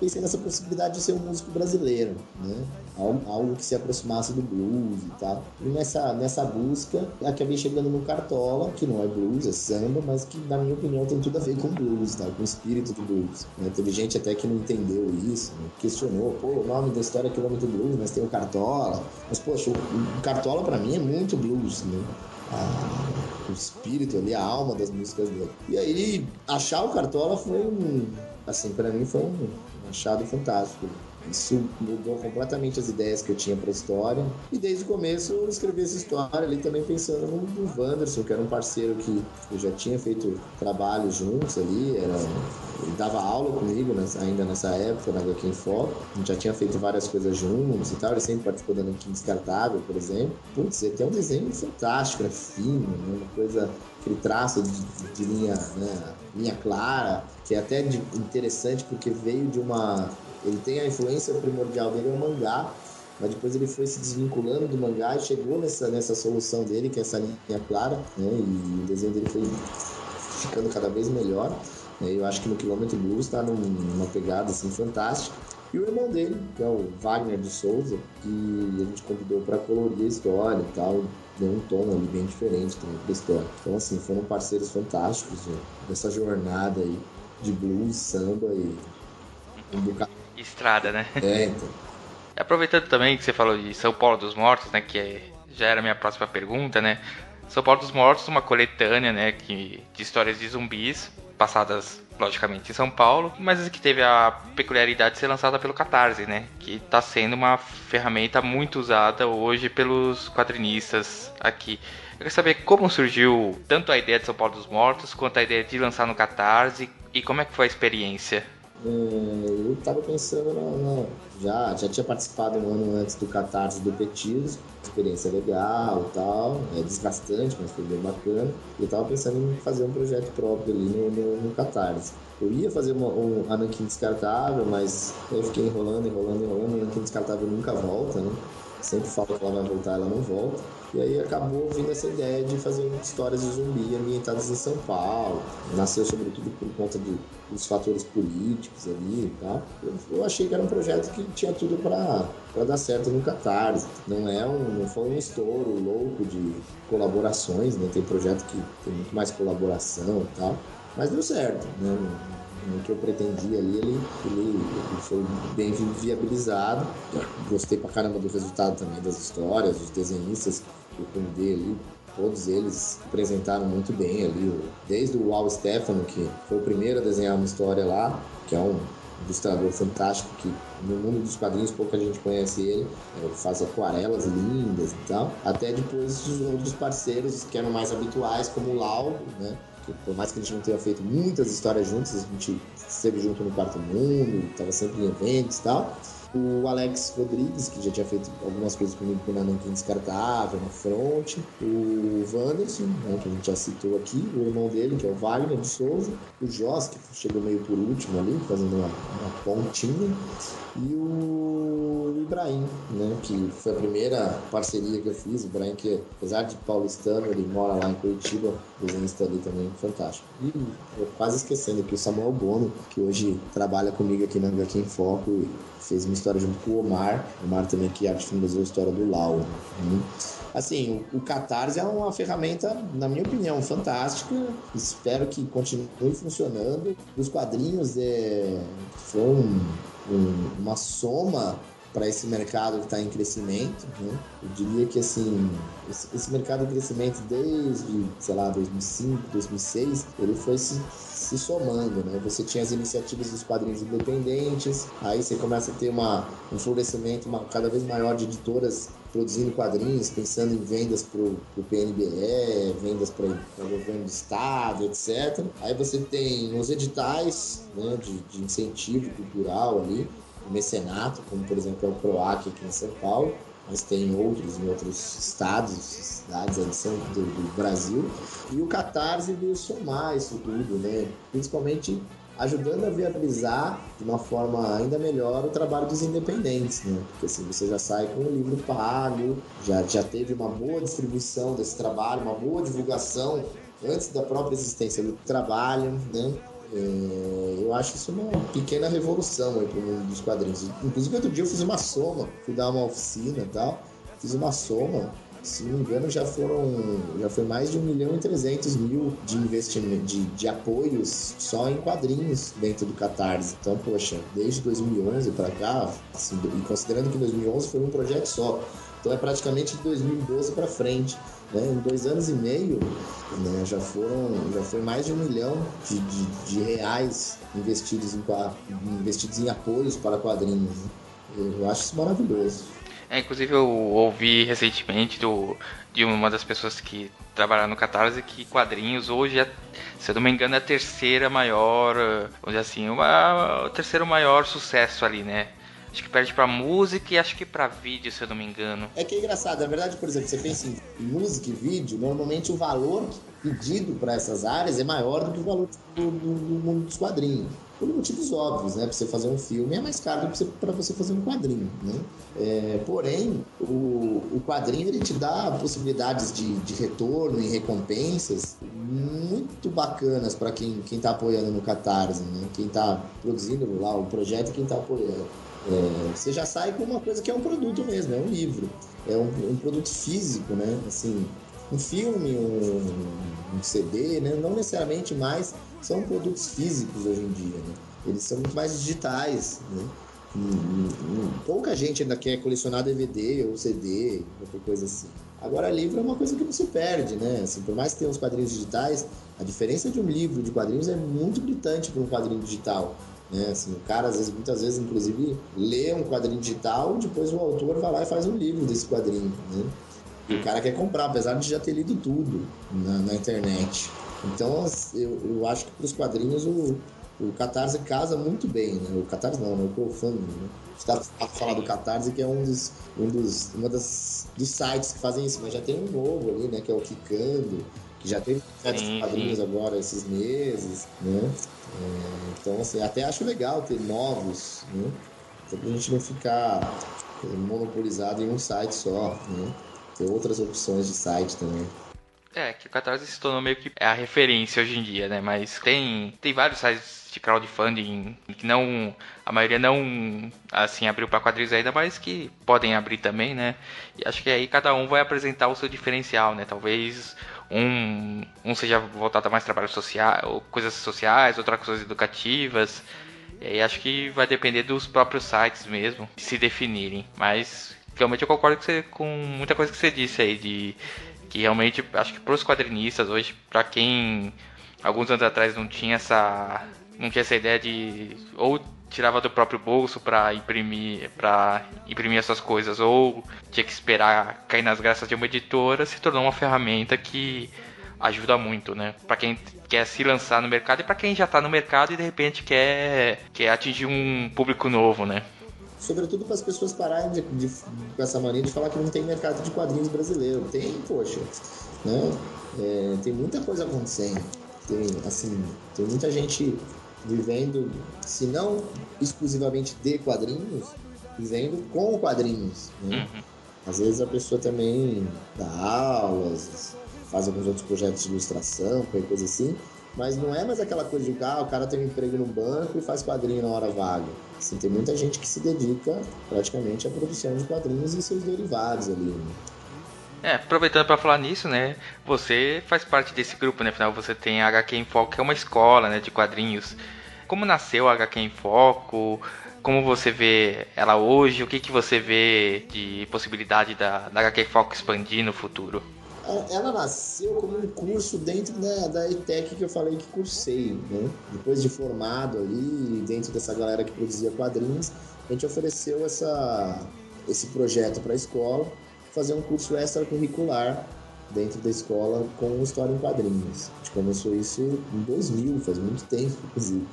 pensei nessa possibilidade de ser um músico brasileiro, né? Algo que se aproximasse do blues e tal. E nessa, nessa busca, acabei chegando no Cartola, que não é blues, é samba, mas que, na minha opinião, tem tudo a ver com blues, tá? com o espírito do blues. Né? Teve gente até que não entendeu isso, né? questionou, pô, o nome da história é Quilômetro Blues, mas tem o Cartola. Mas, poxa, o, Cartola para mim é muito blues, né? A, o espírito ali, a alma das músicas dele. E aí, achar o Cartola foi um. Assim, para mim foi um, achado fantástico. Isso mudou completamente as ideias que eu tinha para a história. E desde o começo eu escrevi essa história ali também pensando no, no Wanderson, que era um parceiro que eu já tinha feito trabalho juntos ali. Era, ele dava aula comigo ainda nessa época, na HQ Foco. A gente já tinha feito várias coisas juntos e tal. Ele sempre participou da Nankin Descartável, por exemplo. Putz, tem um desenho fantástico, é fino, né? uma coisa aquele traço de, de linha, né, linha clara, que é até interessante porque veio de uma. Ele tem a influência primordial dele é o mangá, mas depois ele foi se desvinculando do mangá e chegou nessa, nessa solução dele, que é essa linha clara, né, e o desenho dele foi ficando cada vez melhor. Né, eu acho que no Quilômetro Blues está numa pegada assim, fantástica. E o irmão dele, que é o Wagner de Souza, que a gente convidou para colorir a história e tal, deu um tom ali bem diferente também pra história. Então, assim, foram parceiros fantásticos né, dessa jornada aí de blues, samba e um bocado. Estrada, né? É, então. aproveitando também que você falou de São Paulo dos Mortos, né, que é, já era a minha próxima pergunta, né? São Paulo dos Mortos, uma coletânea, né, que, de histórias de zumbis passadas logicamente em São Paulo, mas que teve a peculiaridade de ser lançada pelo Catarse, né? Que está sendo uma ferramenta muito usada hoje pelos quadrinistas aqui. Eu quero saber como surgiu tanto a ideia de São Paulo dos Mortos quanto a ideia de lançar no Catarse e como é que foi a experiência. É, eu estava pensando na, na, já já tinha participado um ano antes do Catarse do Petismo, experiência legal e tal, é desgastante, mas foi bem bacana. E eu estava pensando em fazer um projeto próprio ali no, no, no Catarse. Eu ia fazer uma, um Anakin descartável, mas eu fiquei enrolando, enrolando, enrolando. O Anakin descartável nunca volta, né? Sempre falo que ela vai voltar, ela não volta. E aí acabou vindo essa ideia de fazer histórias de zumbi ambientadas em São Paulo. Nasceu sobretudo por conta de, dos fatores políticos ali tal. Eu, eu, achei que era um projeto que tinha tudo para dar certo no Catarse. Não é um, não foi um estouro louco de colaborações, né? Tem projeto que tem muito mais colaboração e tal. Mas deu certo, né? o que eu pretendia ali, ele, ele, ele, foi bem viabilizado. Gostei pra caramba do resultado também das histórias, dos desenhistas que eu convidei ali. Todos eles apresentaram muito bem ali, desde o Al Stefano, que foi o primeiro a desenhar uma história lá, que é um ilustrador fantástico que no mundo dos quadrinhos pouca gente conhece ele, ele faz aquarelas lindas e tal, até depois os outros parceiros que eram mais habituais, como o Lau, né? que por mais que a gente não tenha feito muitas histórias juntos, a gente esteve junto no Quarto Mundo, estava sempre em eventos e tal. O Alex Rodrigues, que já tinha feito algumas coisas comigo com o Nanankin Descartável, na Front. O Wanderson, né, que a gente já citou aqui. O irmão dele, que é o Wagner de Souza. O Joss, que chegou meio por último ali, fazendo uma, uma pontinha. E o Ibrahim, né, que foi a primeira parceria que eu fiz. O Ibrahim, que apesar de paulistano, ele mora lá em Curitiba, desenhista ali também, fantástico. E eu quase esquecendo aqui o Samuel Bono, que hoje trabalha comigo aqui na HQ em Foco e fez uma história junto com o Omar. O Omar também que arte finalizou a história do Lau. Né? Assim, o, o Catarse é uma ferramenta, na minha opinião, fantástica. Espero que continue funcionando. Os quadrinhos é, foram um, uma soma para esse mercado que está em crescimento. Né? Eu diria que assim, esse, mercado de crescimento desde, sei lá, 2005, 2006, ele foi se, se somando. Né? Você tinha as iniciativas dos quadrinhos independentes, aí você começa a ter uma, um florescimento uma, cada vez maior de editoras produzindo quadrinhos, pensando em vendas para o PNBE, vendas para o governo do estado, etc. Aí você tem os editais né, de, de incentivo cultural ali, mecenato, como por exemplo é o PROAC aqui em São Paulo, mas tem outros em outros estados, cidades do, do Brasil. E o Catarse veio somar isso tudo, né? principalmente ajudando a viabilizar de uma forma ainda melhor o trabalho dos independentes, né? Porque assim, você já sai com o livro pago, já, já teve uma boa distribuição desse trabalho, uma boa divulgação antes da própria existência do trabalho, né? É, eu acho isso uma pequena revolução aí pro mundo dos quadrinhos. Inclusive, outro dia eu fiz uma soma, fui dar uma oficina e tal, fiz uma soma. Se não me engano, já foram. Já foi mais de 1 milhão e 300 mil de investimento, de, de apoios só em quadrinhos dentro do Catarse. Então, poxa, desde 2011 para cá, assim, e considerando que 2011 foi um projeto só, então é praticamente de 2012 para frente. Né? Em dois anos e meio, né, já foram, já foi mais de um milhão de, de, de reais investidos em, investidos em apoios para quadrinhos. Né? Eu acho isso maravilhoso. É, inclusive eu ouvi recentemente do, de uma das pessoas que trabalha no Catarse que quadrinhos hoje, é, se eu não me engano, é a terceira maior, vamos assim, uma, o terceiro maior sucesso ali, né? Acho que perde pra música e acho que pra vídeo, se eu não me engano. É que é engraçado, na verdade, por exemplo, você pensa em música e vídeo, normalmente o valor pedido para essas áreas é maior do que o valor do, do, do mundo dos quadrinhos. Por motivos óbvios, né? Para você fazer um filme é mais caro do que para você fazer um quadrinho, né? É, porém, o, o quadrinho ele te dá possibilidades de, de retorno e recompensas muito bacanas para quem está apoiando no Catarse, né? Quem está produzindo lá o projeto e quem está apoiando. É, você já sai com uma coisa que é um produto mesmo, é um livro, é um, um produto físico, né? Assim, um filme, um, um, CD, né? Não necessariamente mais são produtos físicos hoje em dia, né? Eles são muito mais digitais, né? pouca gente ainda quer colecionar DVD ou CD, qualquer coisa assim. Agora, livro é uma coisa que não se perde, né? Assim, por mais que tenha os quadrinhos digitais, a diferença de um livro de quadrinhos é muito gritante para um quadrinho digital. Né? Assim, o cara, às vezes, muitas vezes, inclusive, lê um quadrinho digital, depois o autor vai lá e faz um livro desse quadrinho. Né? E o cara quer comprar, apesar de já ter lido tudo na, na internet. Então, eu, eu acho que para os quadrinhos o, o Catarse casa muito bem, né? O Catarse não, né? O crowdfunding, né? Está a falar do Catarse, que é um dos, um dos, uma das, dos sites que fazem isso, mas já tem um novo ali, né? Que é o Kikando, que já teve certos quadrinhos agora esses meses, né? É, então, assim, até acho legal ter novos, né? Até pra gente não ficar monopolizado em um site só, né? Ter outras opções de site também. É, que o Catarse se tornou meio que é a referência hoje em dia, né? Mas tem, tem vários sites de crowdfunding que não. A maioria não assim abriu para quadrinhos ainda, mas que podem abrir também, né? E acho que aí cada um vai apresentar o seu diferencial, né? Talvez um, um seja voltado a mais trabalho social, coisas sociais, outras coisas educativas. E aí acho que vai depender dos próprios sites mesmo, de se definirem. Mas realmente eu concordo com, você, com muita coisa que você disse aí de que realmente acho que para os quadrinistas hoje, para quem alguns anos atrás não tinha essa não tinha essa ideia de ou tirava do próprio bolso para imprimir para imprimir essas coisas ou tinha que esperar cair nas graças de uma editora, se tornou uma ferramenta que ajuda muito, né? Para quem quer se lançar no mercado e para quem já está no mercado e de repente quer quer atingir um público novo, né? sobretudo para as pessoas pararem de, de, com essa mania de falar que não tem mercado de quadrinhos brasileiro. Tem, poxa, né? É, tem muita coisa acontecendo. Tem, assim, tem muita gente vivendo, se não exclusivamente de quadrinhos, vivendo com quadrinhos. Né? Uhum. Às vezes a pessoa também dá aulas, faz alguns outros projetos de ilustração, coisa assim, mas não é mais aquela coisa de ah, o cara tem um emprego no banco e faz quadrinho na hora vaga. Assim, tem muita gente que se dedica praticamente à produção de quadrinhos e seus derivados ali. Né? É, aproveitando para falar nisso, né? Você faz parte desse grupo, né? Afinal, você tem a HQ em Foco, que é uma escola, né, de quadrinhos. Como nasceu a HQ em Foco? Como você vê ela hoje? O que, que você vê de possibilidade da, da HQ em Foco expandir no futuro? ela nasceu como um curso dentro da, da ETEC que eu falei que cursei, né? Depois de formado ali, dentro dessa galera que produzia quadrinhos, a gente ofereceu essa, esse projeto para a escola, fazer um curso extracurricular dentro da escola com história em quadrinhos. A gente começou isso em 2000, faz muito tempo, inclusive.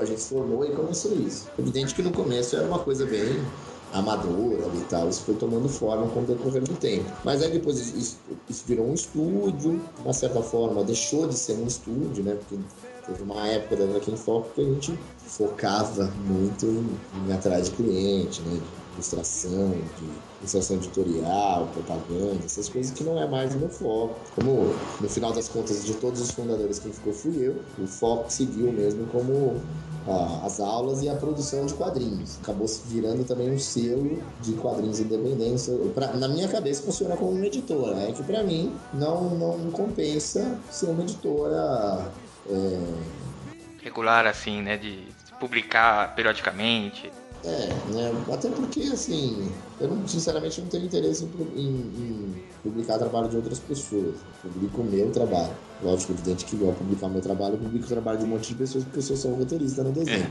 A gente formou e começou isso. Evidente que no começo era uma coisa bem amadora e tal. Isso foi tomando forma com o decorrer do tempo. Mas aí depois isso, isso virou um estúdio, de uma certa forma deixou de ser um estúdio, né? Porque teve uma época da Black Foco que a gente focava muito em, em atrás de cliente, né? Ilustração, de ilustração editorial, propaganda, essas coisas que não é mais o meu foco. Como no final das contas de todos os fundadores quem ficou fui eu, o foco seguiu mesmo como as aulas e a produção de quadrinhos. Acabou se virando também um selo de quadrinhos independentes. Pra, na minha cabeça funciona como uma editora. É que para mim não, não compensa ser uma editora. É... Regular assim, né? De publicar periodicamente. É, né? Até porque, assim, eu não, sinceramente não tenho interesse em, em, em publicar trabalho de outras pessoas. Eu publico o meu trabalho. Lógico, evidente que ao publicar meu trabalho, eu publico o trabalho de um monte de pessoas porque eu sou só um roteirista no desenho.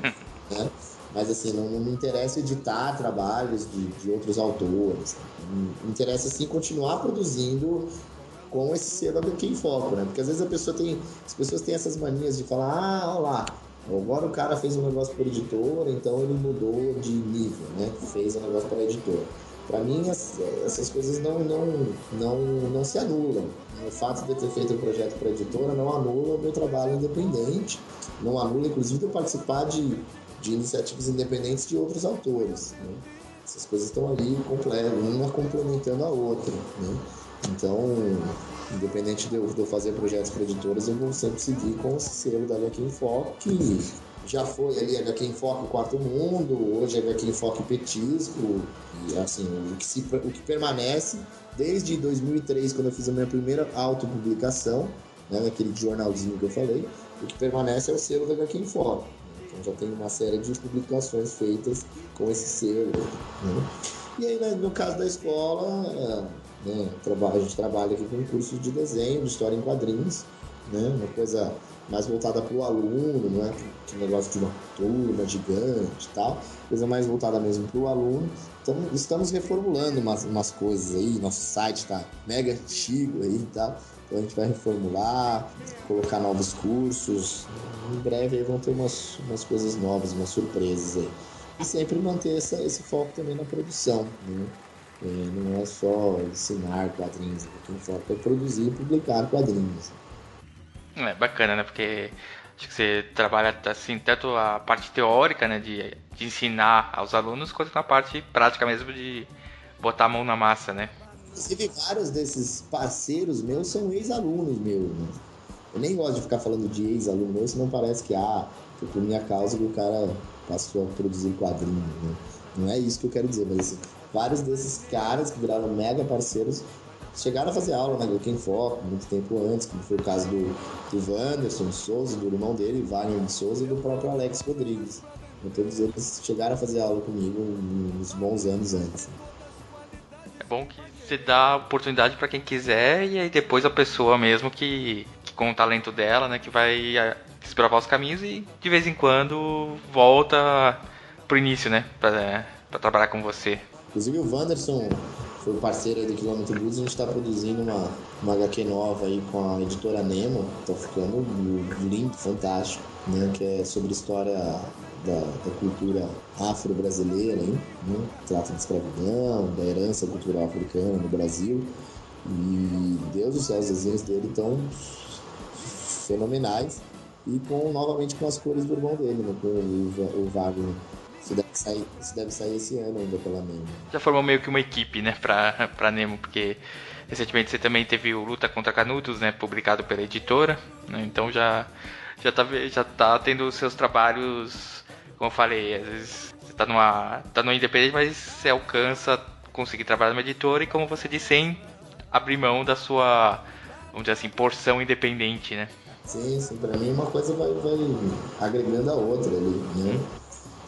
né? Mas, assim, não, não, me interessa editar trabalhos de, de outros autores. Me interessa, assim, continuar produzindo com esse selo aqui em foco, né? Porque às vezes a pessoa tem, as pessoas têm essas manias de falar, ah, olha lá, Agora o cara fez um negócio para editora, então ele mudou de nível, né? Fez um negócio para editora. Para mim, essas coisas não, não, não, não se anulam. O fato de eu ter feito um projeto para editora não anula o meu trabalho independente, não anula, inclusive, eu participar de, de iniciativas independentes de outros autores. Né? Essas coisas estão ali, uma complementando a outra. Né? Então, independente de eu, fazer projetos para editoras, eu vou sempre seguir com o selo da HQ Foco, que já foi ali HQ Foco Quarto Mundo, hoje é HQ Foco Petisco, e assim, o que, se, o que permanece desde 2003, quando eu fiz a minha primeira autopublicação, né, naquele jornalzinho que eu falei, o que permanece é o selo da HQ Foco. Então já tem uma série de publicações feitas com esse selo. Né? E aí, né, no caso da escola, né, a gente trabalha aqui com cursos de desenho, de história em quadrinhos, né, uma coisa mais voltada para o aluno, não é que negócio de uma turma gigante e tal, coisa mais voltada mesmo para o aluno. Então, estamos reformulando umas, umas coisas aí, nosso site está mega antigo aí e tal, então a gente vai reformular, colocar novos cursos. Em breve aí vão ter umas, umas coisas novas, umas surpresas aí. E sempre manter essa, esse foco também na produção, né? É, não é só ensinar quadrinhos, o foco é produzir e publicar quadrinhos. É bacana, né? Porque acho que você trabalha assim tanto a parte teórica, né, de, de ensinar aos alunos, quanto na parte prática mesmo de botar a mão na massa, né? Inclusive, vários desses parceiros meus são ex-alunos meus. Né? Eu nem gosto de ficar falando de ex-aluno meu, senão parece que, ah, foi por minha causa que o cara passou a produzir quadrinhos, né? Não é isso que eu quero dizer, mas assim, vários desses caras que viraram mega parceiros chegaram a fazer aula na Gluken Foco muito tempo antes, como foi o caso do, do Wanderson Souza, do irmão dele, Wagner Souza, e do próprio Alex Rodrigues. Então, todos eles chegaram a fazer aula comigo uns bons anos antes. É bom que você dá oportunidade para quem quiser e aí depois a pessoa mesmo que, que com o talento dela, né, que vai é, desbravar os caminhos e de vez em quando volta pro início, né, para trabalhar com você. Inclusive o Wanderson foi parceiro do Quilômetro Blues, a gente está produzindo uma, uma HQ nova aí com a editora Nemo, tá ficando lindo, fantástico, né? Que é sobre história da, da cultura afro-brasileira? Né? Trata de escravidão, da herança cultural africana no Brasil. E Deus do céu, os desenhos dele estão fenomenais. E com novamente com as cores do irmão dele, né? com o, o Wagner. Sair, isso deve sair esse ano ainda pela Nemo. Já formou meio que uma equipe, né, pra, [laughs] pra Nemo, porque recentemente você também teve o Luta contra Canudos, né, publicado pela editora, né, então já, já, tá, já tá tendo seus trabalhos, como eu falei, às vezes você tá numa, tá numa independente, mas você alcança conseguir trabalhar numa editora e, como você disse, sem abrir mão da sua, vamos dizer assim, porção independente, né. Sim, sim, pra mim uma coisa vai, vai agregando a outra ali, né?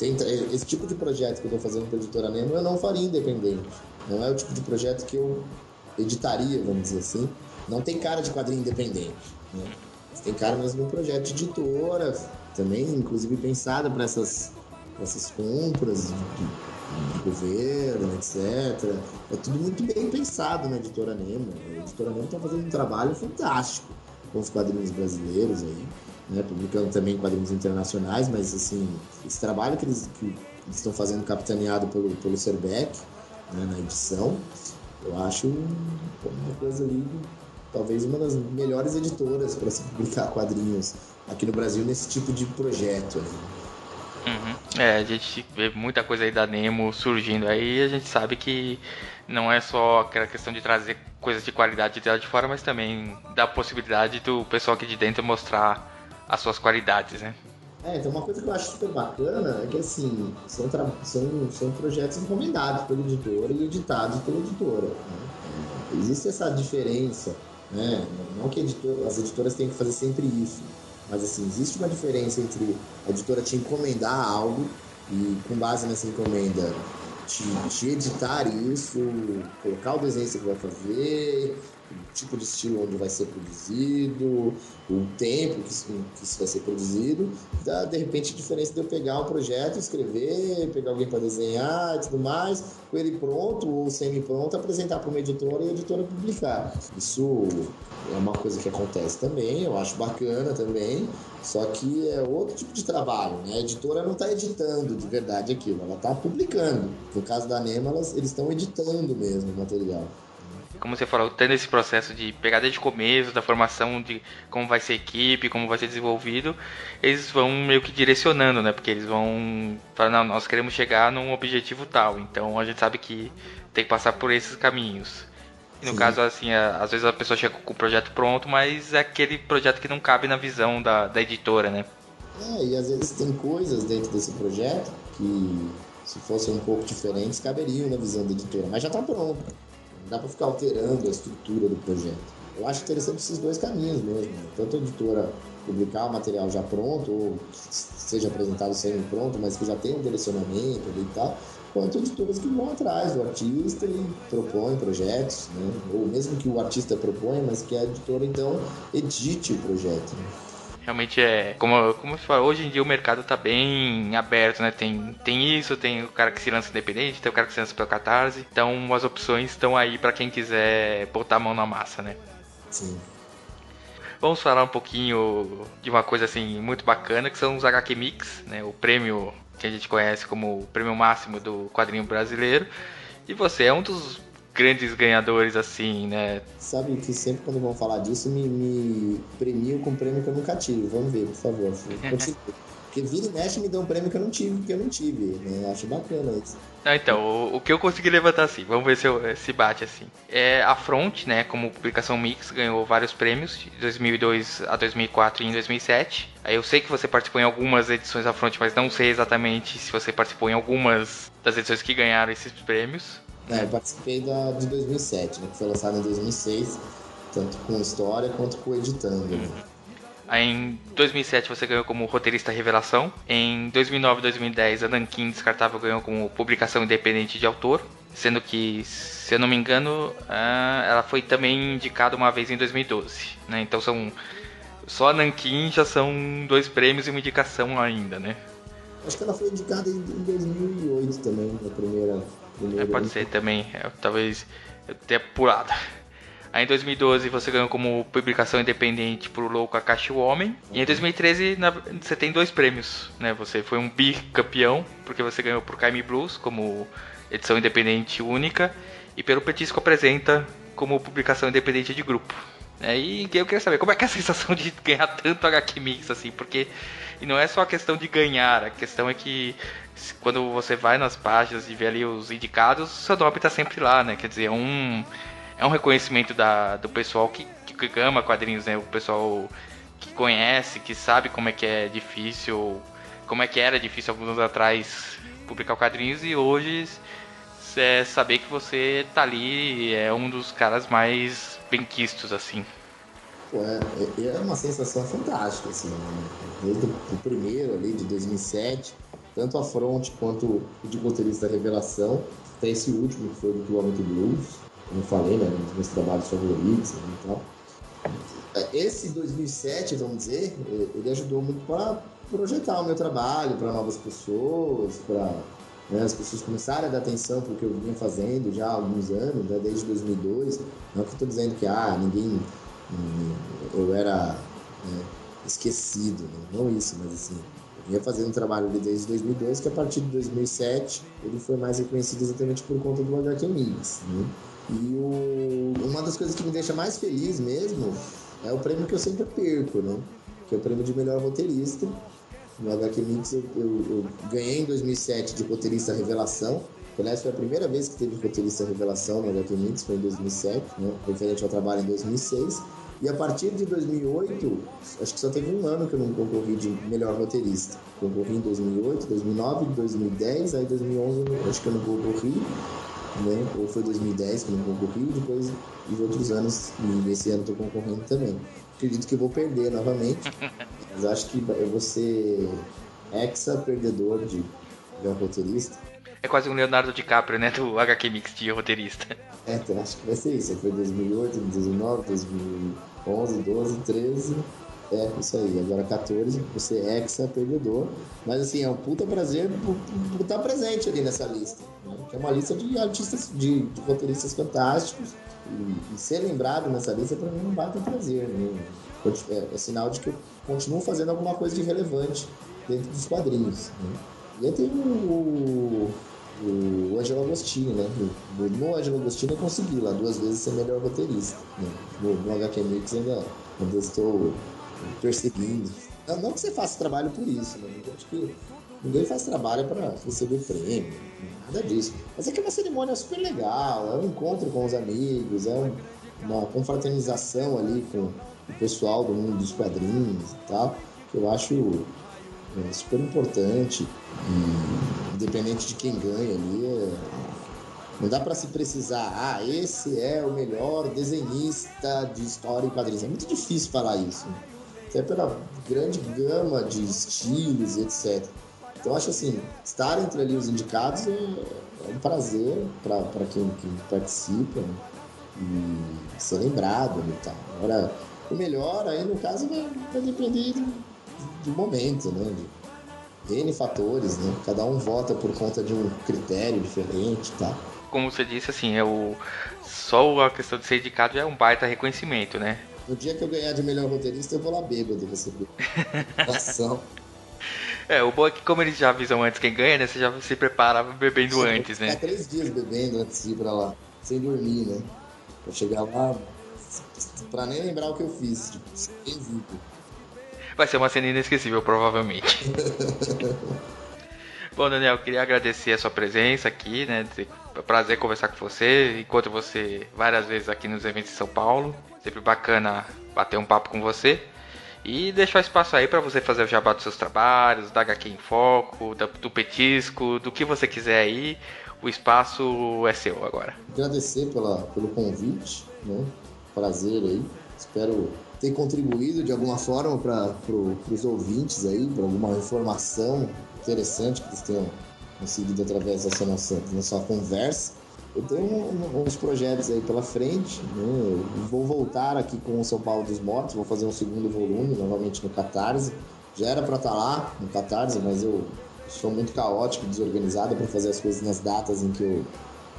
Tem, esse tipo de projeto que eu estou fazendo para a editora Nemo eu não faria independente. Não é o tipo de projeto que eu editaria, vamos dizer assim. Não tem cara de quadrinho independente. Né? Tem cara mesmo de um projeto de editora, também, inclusive, pensada para essas, essas compras de, de, de, governo, etc. É tudo muito bem pensado na editora Nemo. A editora Nemo está fazendo um trabalho fantástico com os quadrinhos brasileiros aí né, publicando também quadrinhos internacionais, mas assim, esse trabalho que eles, que eles estão fazendo capitaneado pelo, pelo Serbeck né, na edição, eu acho uma coisa ali, talvez uma das melhores editoras para se publicar quadrinhos aqui no Brasil nesse tipo de projeto. Uhum. É, a gente vê muita coisa aí da Nemo surgindo aí a gente sabe que não é só aquela questão de trazer coisas de qualidade de lá de fora, mas também dá a possibilidade do pessoal aqui de dentro mostrar as suas qualidades, né? É, então uma coisa que eu acho super bacana é que assim, são, são, são projetos encomendados pelo editor e editados pela editora. Né? Existe essa diferença, né? Não que editor, as editoras têm que fazer sempre isso, mas assim, existe uma diferença entre a editora te encomendar algo e com base nessa encomenda te, te editar isso, colocar o desenho que você vai fazer, o tipo de estilo onde vai ser produzido, o tempo que isso, que isso vai ser produzido, dá de repente a diferença de eu pegar um projeto, escrever, pegar alguém para desenhar e tudo mais, com ele pronto ou semi-pronto, apresentar para uma editora e a editora publicar. Isso é uma coisa que acontece também, eu acho bacana também, só que é outro tipo de trabalho, né? A editora não está editando de verdade aquilo, ela está publicando. No caso da Nema, elas, eles estão editando mesmo o material como você falou, tendo esse processo de pegar desde o começo, da formação de como vai ser a equipe, como vai ser desenvolvido, eles vão meio que direcionando, né? Porque eles vão falar, não, nós queremos chegar num objetivo tal, então a gente sabe que tem que passar por esses caminhos. E no Sim. caso, assim, às vezes a pessoa chega com o projeto pronto, mas é aquele projeto que não cabe na visão da, da editora, né? É, e às vezes tem coisas dentro desse projeto que, se fossem um pouco diferentes, caberiam na visão da editora, mas já está pronto. Dá para ficar alterando a estrutura do projeto. eu acho interessante esses dois caminhos mesmo. Né? Tanto a editora publicar o material já pronto, ou seja apresentado semi-pronto, mas que já tem um direcionamento e tal, quanto editoras que vão atrás do artista e propõem projetos, né? ou mesmo que o artista proponha, mas que a editora então edite o projeto. Né? Realmente é, como, como você fala, hoje em dia o mercado está bem aberto, né? Tem, tem isso, tem o cara que se lança independente, tem o cara que se lança pelo Catarse. Então as opções estão aí para quem quiser botar a mão na massa, né? Sim. Vamos falar um pouquinho de uma coisa assim muito bacana, que são os HQ Mix, né? O prêmio que a gente conhece como o prêmio máximo do quadrinho brasileiro. E você é um dos grandes ganhadores, assim, né? Sabe que sempre quando vão falar disso, me, me premiam com um prêmio que eu nunca tive. Vamos ver, por favor. [laughs] Porque vira e mexe me dá um prêmio que eu não tive, que eu não tive. Né? Acho bacana isso. Ah, então, o, o, que eu consegui levantar assim, vamos ver se, eu, se bate assim. É, a Front, né, como publicação mix, ganhou vários prêmios de 2002 a 2004 e em 2007. Aí eu sei que você participou em algumas edições da Front, mas não sei exatamente se você participou em algumas das edições que ganharam esses prêmios. É, eu participei da, de 2007, né, que foi lançada em 2006, tanto com história quanto com editando. Né? Aí em 2007 você ganhou como roteirista revelação. Em 2009 e 2010 a Nankin Descartável ganhou como publicação independente de autor. Sendo que, se eu não me engano, ah, ela foi também indicada uma vez em 2012. Né? Então são. Só a Nankin já são dois prêmios e uma indicação ainda, né? Acho que ela foi indicada em 2008 também, na primeira. Primeira é, pode ser também. É, talvez eu tenha pulado. Aí em 2012 você ganhou como publicação independente pro Louco a Caixa o Homem. E em 2013 na, você tem dois prêmios, né? Você foi um bicampeão, porque você ganhou pro Caime Blues como edição independente única. E pelo Petisco Apresenta como publicação independente de grupo. É, e eu queria saber como é que é a [laughs] sensação de ganhar tanto HQ Mix assim, porque e não é só a questão de ganhar, a questão é que quando você vai nas páginas e vê ali os indicados, o seu nome tá sempre lá, né? Quer dizer, é um é um reconhecimento da, do pessoal que, que ama quadrinhos, né? O pessoal que conhece, que sabe como é que é difícil, como é que era difícil alguns anos atrás publicar quadrinhos e hoje é saber que você tá ali é um dos caras mais benquistos, assim. É, é uma sensação fantástica, assim, né? desde o primeiro ali de 2007, tanto a Front quanto o de roteirista Revelação, até esse último que foi do Homem Blues, como falei, né, um dos meus trabalhos favoritos né, tal. Esse 2007, vamos dizer, ele ajudou muito para projetar o meu trabalho para novas pessoas, para né, as pessoas começarem a dar atenção para o que eu vinha fazendo já há alguns anos, né, desde 2002. Não que estou dizendo que ah, ninguém, eu era né, esquecido, né, não isso, mas assim, eu vinha fazendo um trabalho ali desde 2002, que a partir de 2007 ele foi mais reconhecido exatamente por conta do HQ Migs. Né? E o, uma das coisas que me deixa mais feliz mesmo é o prêmio que eu sempre perco, né? Que é o prêmio de melhor roteirista. No HQ Mix eu, eu, eu ganhei em 2007 de roteirista revelação. Aliás, foi a primeira vez que teve roteirista revelação no HQ Mix, foi em 2007, né? referente ao trabalho em 2006. E a partir de 2008, acho que só teve um ano que eu não concorri de melhor roteirista. Concorri em 2008, 2009, 2010, aí 2011 acho que eu não concorri né? Ou foi 2010 que não concorri, depois de outros anos, e esse ano estou concorrendo também. Acredito que vou perder novamente, [laughs] mas acho que eu vou ser exa perdedor de, de um roteirista. É quase um Leonardo DiCaprio, né? Do HQ Mix de roteirista. É, então acho que vai ser isso. Foi 2008, 2009, 2011, 12, 13. É, isso aí. Agora 14, você é exa perdedor. Mas assim, é um puta prazer por, por estar presente ali nessa lista. Né? Que é uma lista de artistas, de, de roteiristas fantásticos. E, e, ser lembrado nessa lista para mim não bate um prazer. Né? É, é, sinal de que eu continuo fazendo alguma coisa de relevante dentro dos quadrinhos. Né? E aí tem o, o Angelo Agostini, né? No, Angelo Agostini eu consegui lá duas vezes ser melhor roteirista. Né? No, no HQ Mix ainda, ainda estou perseguindo. Não, não que você faça trabalho por isso, né? Eu acho que ninguém faz trabalho para receber prêmio, nada disso. Mas é que é uma cerimônia super legal, é um encontro com os amigos, é um, uma confraternização ali com o pessoal do mundo dos quadrinhos e tal, que eu acho é, super importante. Independente de quem ganha ali, é, Não dá para se precisar, ah, esse é o melhor desenhista de história e quadrinhos. É muito difícil falar isso. Até pela grande gama de estilos e etc. Então acho assim, estar entre ali os indicados é, é um prazer para quem, quem, participa né? e ser lembrado e tal. Agora, o melhor aí no caso vai, vai depender do momento, né? De N fatores, né? Cada um vota por conta de um critério diferente e tal. Como você disse, assim, é o... só a questão de ser indicado é um baita reconhecimento, né? No dia que eu ganhar de melhor roteirista, eu vou lá bêbado receber. Ação. [laughs] É, o bom é que como eles já avisam antes quem ganha, né? Você já se prepara bebendo Sim, antes, né? Ficar três dias bebendo antes de ir pra lá, sem dormir, né? Pra chegar lá, pra nem lembrar o que eu fiz, tipo, sem Vai ser uma cena inesquecível, provavelmente. [laughs] Bom, Daniel, queria agradecer a sua presença aqui, né? É um prazer conversar com você. Encontro você várias vezes aqui nos eventos em São Paulo. Sempre bacana bater um papo com você. E deixar espaço aí para você fazer o jabá dos seus trabalhos, da HQ em Foco, do petisco, do que você quiser aí. O espaço é seu agora. Agradecer pela, pelo convite, né? Prazer aí. Espero ter contribuído de alguma forma para pro, os ouvintes aí, para alguma informação interessante que eles tenham conseguido através dessa nossa, conversa. Eu tenho uns projetos aí pela frente. Né? vou voltar aqui com o São Paulo dos Mortos, vou fazer um segundo volume novamente no Catarse. Já era para estar tá lá no Catarse, mas eu sou muito caótico, desorganizado para fazer as coisas nas datas em que eu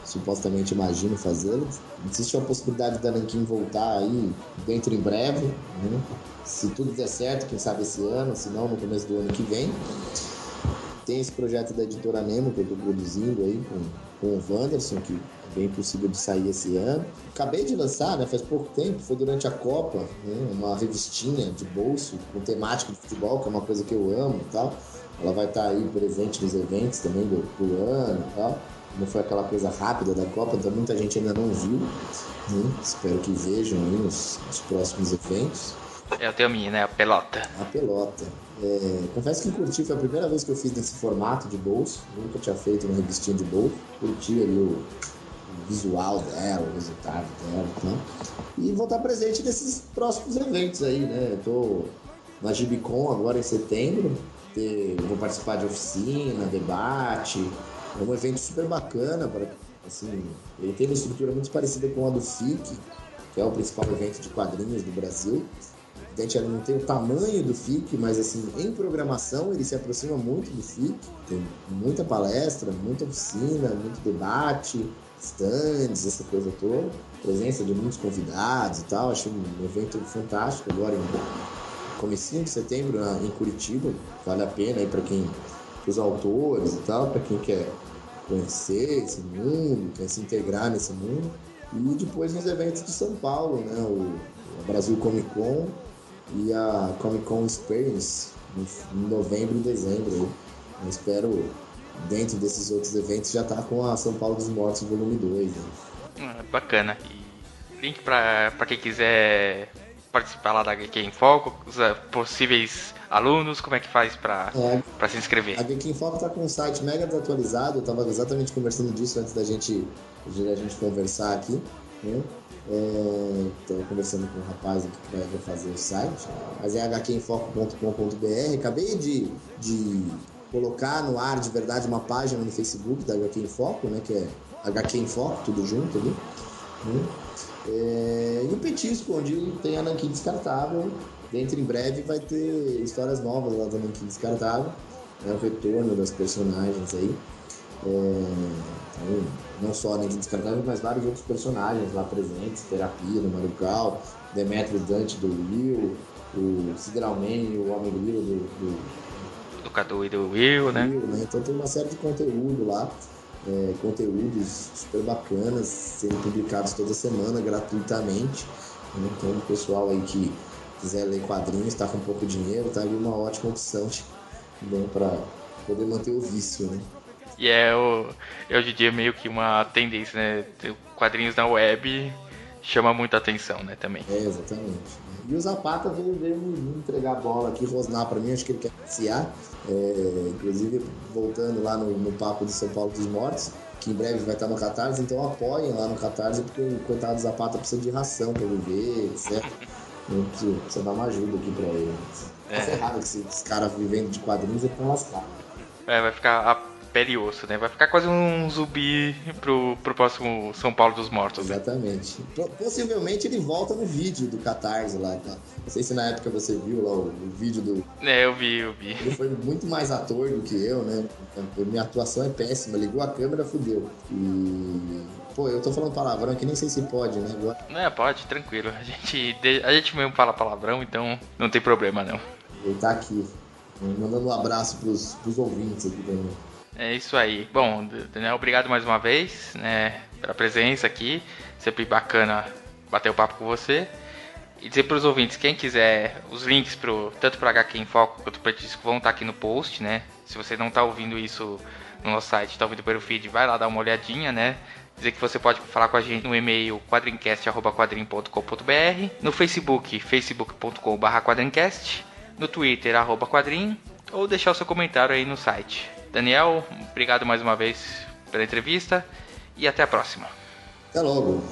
supostamente imagino fazê-las. Existe a possibilidade da Nankin voltar aí dentro em breve. Né? Se tudo der certo, quem sabe esse ano, se não no começo do ano que vem. Tem esse projeto da editora Nemo que eu estou produzindo aí com, com o Wanderson, que é bem possível de sair esse ano. Acabei de lançar, né, faz pouco tempo, foi durante a Copa, né, uma revistinha de bolso com temática de futebol, que é uma coisa que eu amo e tal. Ela vai estar tá aí presente nos eventos também do, do ano e tal. Não foi aquela coisa rápida da Copa, então muita gente ainda não viu. Né? Espero que vejam aí nos, nos próximos eventos. Eu tenho a minha, né? A pelota. A pelota. É, confesso que curti, foi a primeira vez que eu fiz nesse formato de bolso. Nunca tinha feito uma revistinha de bolso. Curti ali o, o visual dela, o resultado dela né? e vou estar presente nesses próximos eventos aí, né? Eu tô na Gibicon agora em setembro. Vou participar de oficina, debate. É um evento super bacana. Para, assim, ele tem uma estrutura muito parecida com a do FIC, que é o principal evento de quadrinhos do Brasil. A gente não tem o tamanho do FIC, mas assim, em programação ele se aproxima muito do FIC. Tem muita palestra, muita oficina, muito debate, stands, essa coisa toda. Presença de muitos convidados e tal. Achei um evento fantástico agora em comecinho de setembro em Curitiba. Vale a pena aí para quem, os autores e tal, para quem quer conhecer esse mundo, quer se integrar nesse mundo. E depois nos eventos de São Paulo, né? O Brasil Comic Con e a Comic Con Experience em novembro e dezembro. Eu espero, dentro desses outros eventos, já estar tá com a São Paulo dos Mortos volume 2. Né? Ah, bacana. E link para quem quiser participar lá da HQ em Foco, os eh, possíveis alunos, como é que faz para é, se inscrever? A HQ em Foco está com um site mega desatualizado, eu estava exatamente conversando disso antes da gente, da gente conversar aqui. Né? Estou é, conversando com um rapaz aqui que vai fazer o site, mas é hqinfoco.com.br. Acabei de, de colocar no ar de verdade uma página no Facebook da HQ em Foco, né, que é HQ em Foco, tudo junto ali. Né? É, e o Petisco, onde tem a Nankin Descartável. Dentro em breve vai ter histórias novas lá da Nankin Descartável. É o retorno das personagens aí. É, então, não só Nankin Descartável, mas vários outros personagens lá presentes, Terapia do Marucal, Demetrius Dante do Will, o Sideral e o Homem Grilo do, do, do Cadu e do Will, né? Will, né? Então tem uma série de conteúdo lá, é, conteúdos super bacanas, sendo publicados toda semana gratuitamente. Né? Então o pessoal aí que quiser ler quadrinhos, está com pouco dinheiro, tá ali uma ótima opção para poder manter o vício, né? E é, o, é hoje em dia meio que uma tendência, né? Quadrinhos na web chama muita atenção, né, também. É, exatamente. E o Zapata veio, veio me entregar a bola aqui, rosnar para mim, acho que ele quer passear. É, inclusive, voltando lá no, no papo de São Paulo dos Mortos, que em breve vai estar no Catarse, então apoiem lá no Catarse, porque o coitado do Zapata precisa de ração para viver, etc. Precisa, precisa dar uma ajuda aqui para ele. Tá é. ferrado que esses caras vivendo de quadrinhos e estão lascados. É, vai ficar pele e osso, né? Vai ficar quase um zumbi pro, pro próximo São Paulo dos Mortos. Né? Exatamente. Possivelmente ele volta no vídeo do Catarse lá, tá? Não sei se na época você viu lá o, o, vídeo do. É, eu vi, eu vi. Ele foi muito mais ator do que eu, né? Minha atuação é péssima, ligou a câmera, fudeu. E. Pô, eu tô falando palavrão que nem sei se pode, né? Agora... Não, é, pode, tranquilo. A gente, a gente mesmo fala palavrão, então não tem problema não. Ele tá aqui, mandando um abraço pros, pros ouvintes aqui também. É isso aí. Bom, Daniel, obrigado mais uma vez, né, pela presença aqui. Sempre bacana bater o papo com você. E dizer para os ouvintes, quem quiser, os links pro, tanto para HQ em Foco quanto para Disco vão estar tá aqui no post, né? Se você não está ouvindo isso no nosso site, está ouvindo pelo feed, vai lá dar uma olhadinha, né? Dizer que você pode falar com a gente no e-mail quadrincast.quadrim.com.br, no Facebook, facebook.com.br quadrincast, no Twitter, arroba quadrim, ou deixar o seu comentário aí no site. Daniel, obrigado mais uma vez pela entrevista e até a próxima. Até logo.